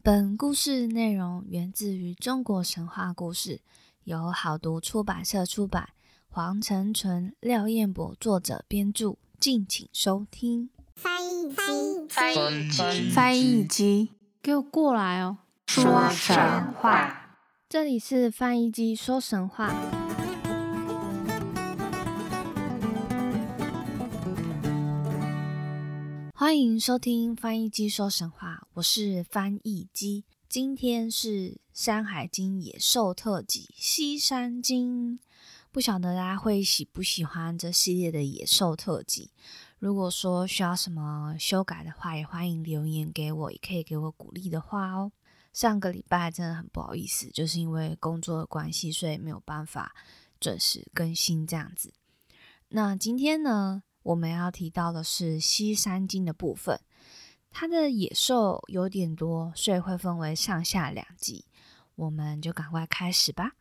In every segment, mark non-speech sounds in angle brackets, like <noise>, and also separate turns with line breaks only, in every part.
本故事内容源自于中国神话故事，由好读出版社出版，黄成纯、廖彦博作者编著，敬请收听。
翻译机，
翻译机，
翻译机，给我过来哦！
说神话。
这里是翻译机说神话。欢迎收听翻译机说神话，我是翻译机。今天是《山海经》野兽特辑《西山经》，不晓得大家会喜不喜欢这系列的野兽特辑？如果说需要什么修改的话，也欢迎留言给我，也可以给我鼓励的话哦。上个礼拜真的很不好意思，就是因为工作的关系，所以没有办法准时更新这样子。那今天呢？我们要提到的是《西山经》的部分，它的野兽有点多，所以会分为上下两集。我们就赶快开始吧。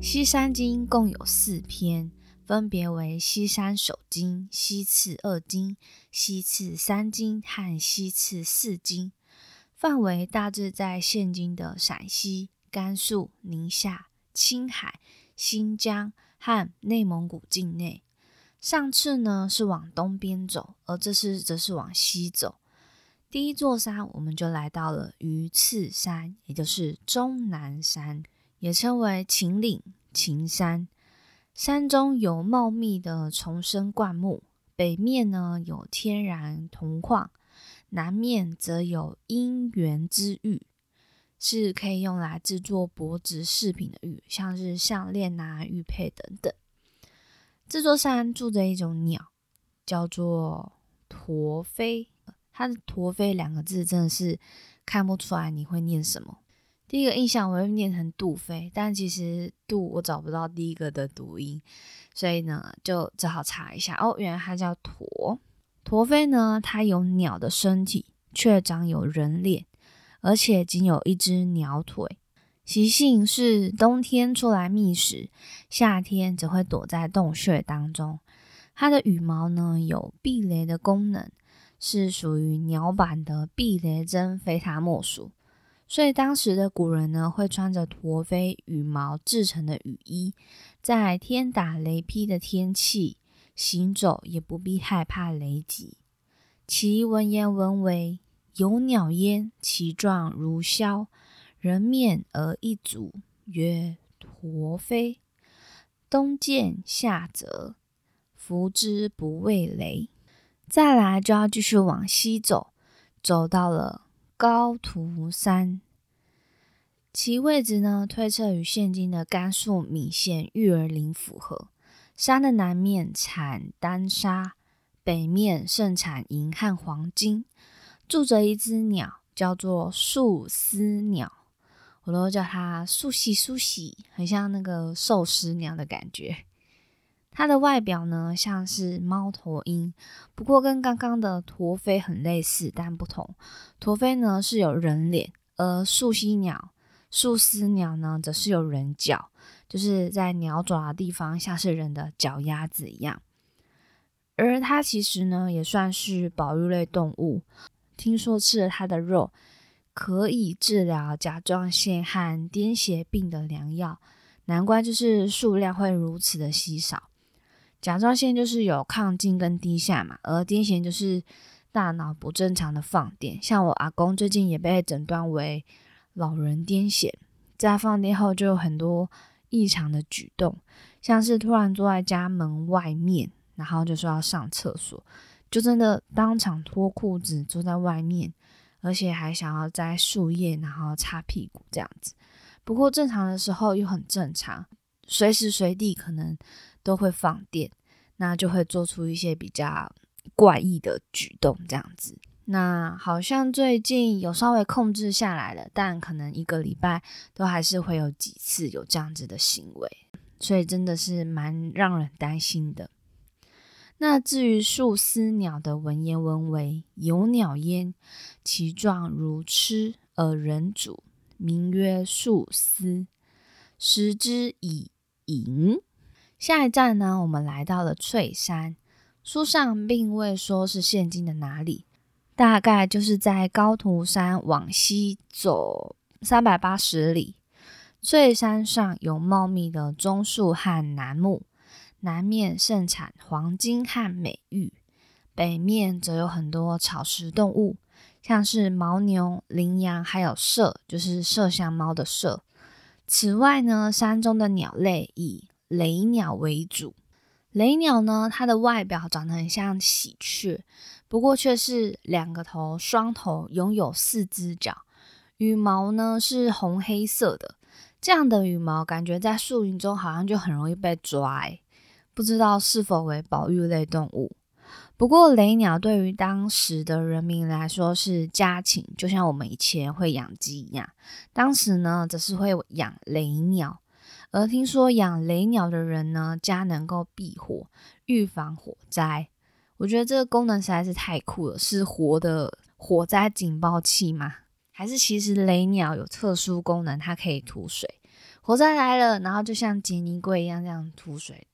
《西山经》共有四篇，分别为《西山首经》、《西次二经》、《西次三经》和《西次四经》。范围大致在现今的陕西、甘肃、宁夏、青海、新疆和内蒙古境内。上次呢是往东边走，而这次则是往西走。第一座山，我们就来到了榆次山，也就是终南山，也称为秦岭、秦山。山中有茂密的丛生灌木，北面呢有天然铜矿。南面则有姻缘之玉，是可以用来制作脖子饰品的玉，像是项链啊、玉佩等等。这座山住着一种鸟，叫做驼飞。它的“驼飞”两个字真的是看不出来你会念什么。第一个印象我会念成杜飞，但其实杜我找不到第一个的读音，所以呢就只好查一下。哦，原来它叫驼。驼飞呢，它有鸟的身体，却长有人脸，而且仅有一只鸟腿。习性是冬天出来觅食，夏天则会躲在洞穴当中。它的羽毛呢，有避雷的功能，是属于鸟版的避雷针非它莫属。所以当时的古人呢，会穿着驼飞羽毛制成的雨衣，在天打雷劈的天气。行走也不必害怕雷击。其文言文为：有鸟焉，其状如枭，人面而一足，曰驼飞。冬见夏泽，伏之不畏雷。再来就要继续往西走，走到了高图山，其位置呢，推测与现今的甘肃岷县玉儿岭符合。山的南面产丹砂，北面盛产银和黄金。住着一只鸟，叫做素丝鸟，我都叫它素喜素喜，很像那个寿司鸟的感觉。它的外表呢，像是猫头鹰，不过跟刚刚的驼飞很类似，但不同。驼飞呢是有人脸，而素西鸟、素丝鸟呢，则是有人脚。就是在鸟爪的地方，像是人的脚丫子一样。而它其实呢，也算是保育类动物。听说吃了它的肉，可以治疗甲状腺和癫痫病的良药，难怪就是数量会如此的稀少。甲状腺就是有亢进跟低下嘛，而癫痫就是大脑不正常的放电。像我阿公最近也被诊断为老人癫痫，在放电后就有很多。异常的举动，像是突然坐在家门外面，然后就说要上厕所，就真的当场脱裤子坐在外面，而且还想要摘树叶然后擦屁股这样子。不过正常的时候又很正常，随时随地可能都会放电，那就会做出一些比较怪异的举动这样子。那好像最近有稍微控制下来了，但可能一个礼拜都还是会有几次有这样子的行为，所以真的是蛮让人担心的。那至于树丝鸟的文言文为：有鸟焉，其状如螭，而人主，名曰树丝。食之以隐。下一站呢，我们来到了翠山。书上并未说是现今的哪里，大概就是在高图山往西走三百八十里。翠山上有茂密的棕树和楠木，南面盛产黄金和美玉，北面则有很多草食动物，像是牦牛、羚羊，还有麝，就是麝香猫的麝。此外呢，山中的鸟类以雷鸟为主。雷鸟呢，它的外表长得很像喜鹊，不过却是两个头，双头，拥有四只脚，羽毛呢是红黑色的。这样的羽毛感觉在树林中好像就很容易被抓，不知道是否为保育类动物。不过雷鸟对于当时的人民来说是家禽，就像我们以前会养鸡一样，当时呢则是会养雷鸟。而听说养雷鸟的人呢，家能够避火，预防火灾。我觉得这个功能实在是太酷了，是活的火灾警报器吗？还是其实雷鸟有特殊功能，它可以吐水，火灾来了，然后就像杰尼龟一样这样吐水，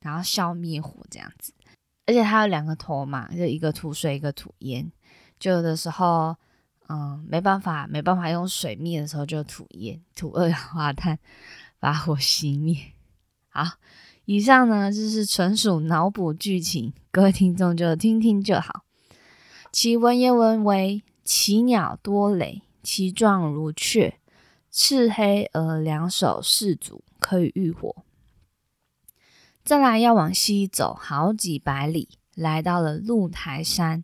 然后消灭火这样子。而且它有两个头嘛，就一个吐水，一个吐烟。就有的时候，嗯，没办法，没办法用水灭的时候，就吐烟，吐二氧化碳。把火熄灭。好，以上呢就是纯属脑补剧情，各位听众就听听就好。其文言文为：其鸟多雷，其状如雀，赤黑而两手四足，可以御火。再来要往西走好几百里，来到了鹿台山，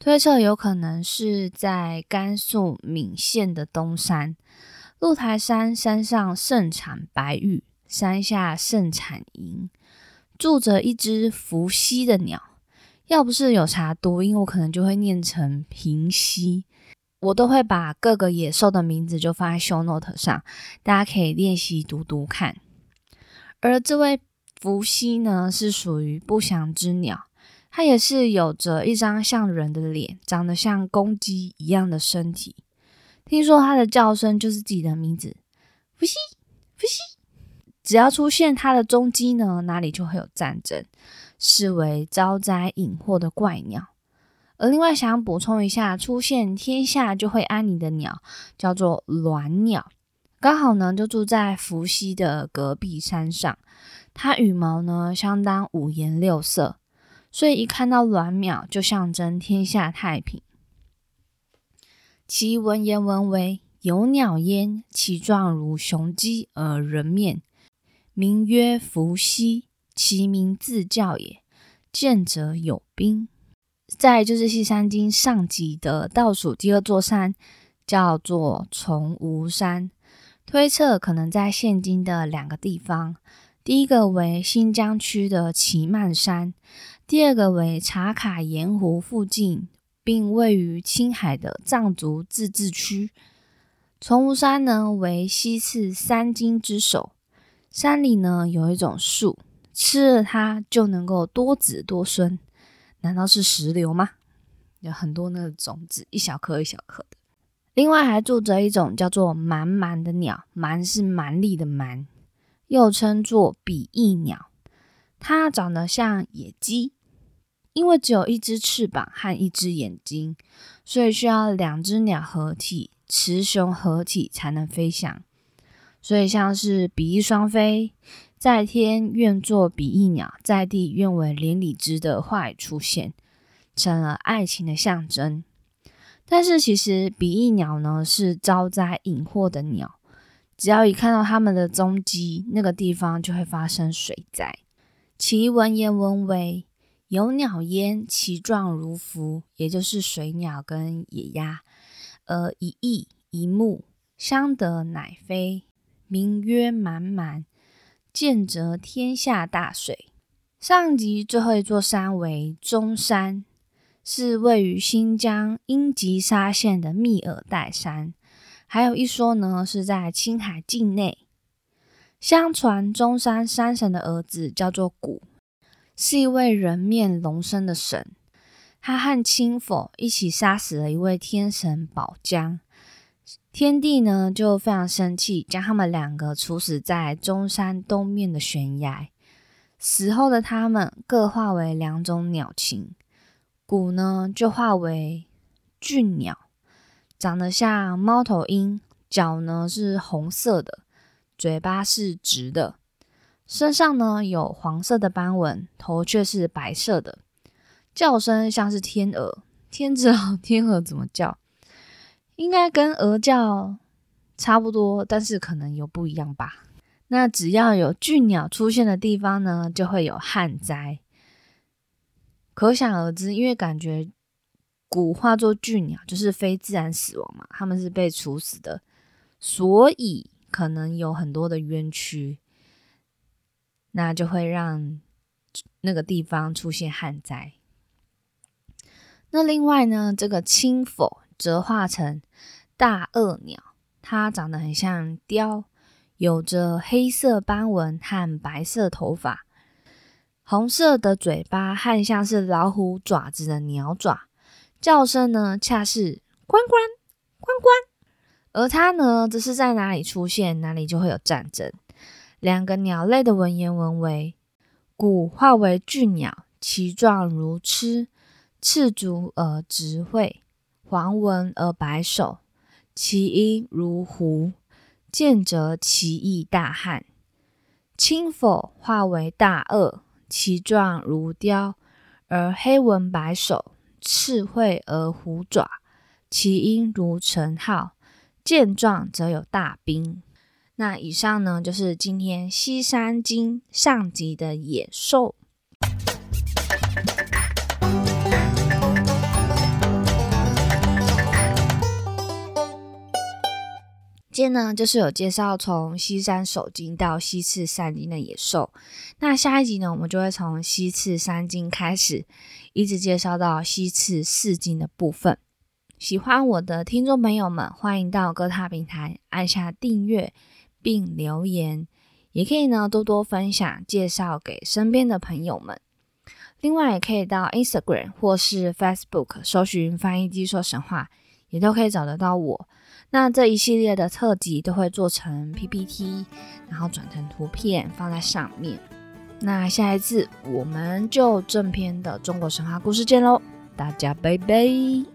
推测有可能是在甘肃岷县的东山。鹿台山山上盛产白玉，山下盛产银，住着一只伏羲的鸟。要不是有查读音，我可能就会念成平息。我都会把各个野兽的名字就放在 show note 上，大家可以练习读读看。而这位伏羲呢，是属于不祥之鸟，它也是有着一张像人的脸，长得像公鸡一样的身体。听说它的叫声就是自己的名字，伏羲，伏羲。只要出现它的踪迹呢，哪里就会有战争，视为招灾引祸的怪鸟。而另外想补充一下，出现天下就会安宁的鸟，叫做鸾鸟。刚好呢，就住在伏羲的隔壁山上。它羽毛呢，相当五颜六色，所以一看到鸾鸟，就象征天下太平。其文言文为：有鸟焉，其状如雄鸡而人面，名曰伏羲。其名自叫也。见者有兵。再就是《西山经》上集的倒数第二座山，叫做崇吾山。推测可能在现今的两个地方，第一个为新疆区的奇曼山，第二个为茶卡盐湖附近。并位于青海的藏族自治区。崇吾山呢为西次三经之首，山里呢有一种树，吃了它就能够多子多孙。难道是石榴吗？有很多那个种子，一小颗一小颗的。另外还住着一种叫做蛮蛮的鸟，蛮是蛮力的蛮，又称作比翼鸟，它长得像野鸡。因为只有一只翅膀和一只眼睛，所以需要两只鸟合体，雌雄合体才能飞翔。所以像是比翼双飞，在天愿作比翼鸟，在地愿为连理枝的话语出现，成了爱情的象征。但是其实比翼鸟呢是招灾引祸的鸟，只要一看到它们的踪迹，那个地方就会发生水灾。其文言文为。有鸟焉，其状如蝠，也就是水鸟跟野鸭，而一翼一目相得，乃飞，名曰蛮蛮。见则天下大水。上集最后一座山为中山，是位于新疆英吉沙县的密尔代山。还有一说呢，是在青海境内。相传中山山神的儿子叫做古。是一位人面龙身的神，他和亲否一起杀死了一位天神宝江。天帝呢就非常生气，将他们两个处死在中山东面的悬崖。死后的他们各化为两种鸟禽，蛊呢就化为俊鸟，长得像猫头鹰，脚呢是红色的，嘴巴是直的，身上呢有黄色的斑纹，头却是白色的，叫声像是天鹅。天知道 <laughs> 天鹅怎么叫？应该跟鹅叫差不多，但是可能有不一样吧。那只要有巨鸟出现的地方呢，就会有旱灾。可想而知，因为感觉蛊化作巨鸟就是非自然死亡嘛，他们是被处死的，所以可能有很多的冤屈，那就会让那个地方出现旱灾。那另外呢，这个青否。则化成大鳄鸟，它长得很像雕，有着黑色斑纹和白色头发，红色的嘴巴和像是老虎爪子的鸟爪，叫声呢恰是关关关关。而它呢，则是在哪里出现，哪里就会有战争。两个鸟类的文言文为：古化为巨鸟，其状如螭，赤足而直喙。黄纹而白首，其音如狐；见则其意大汉。青否化为大鳄，其状如雕，而黑纹白首，赤喙而虎爪，其音如陈号。见状则有大兵。那以上呢，就是今天《西山经》上集的野兽。今天呢，就是有介绍从西山首经到西次三经的野兽。那下一集呢，我们就会从西次三经开始，一直介绍到西次四经的部分。喜欢我的听众朋友们，欢迎到各大平台按下订阅并留言，也可以呢多多分享，介绍给身边的朋友们。另外，也可以到 Instagram 或是 Facebook 搜寻“翻译机说神话”，也都可以找得到我。那这一系列的特辑都会做成 PPT，然后转成图片放在上面。那下一次我们就正片的中国神话故事见喽，大家拜拜。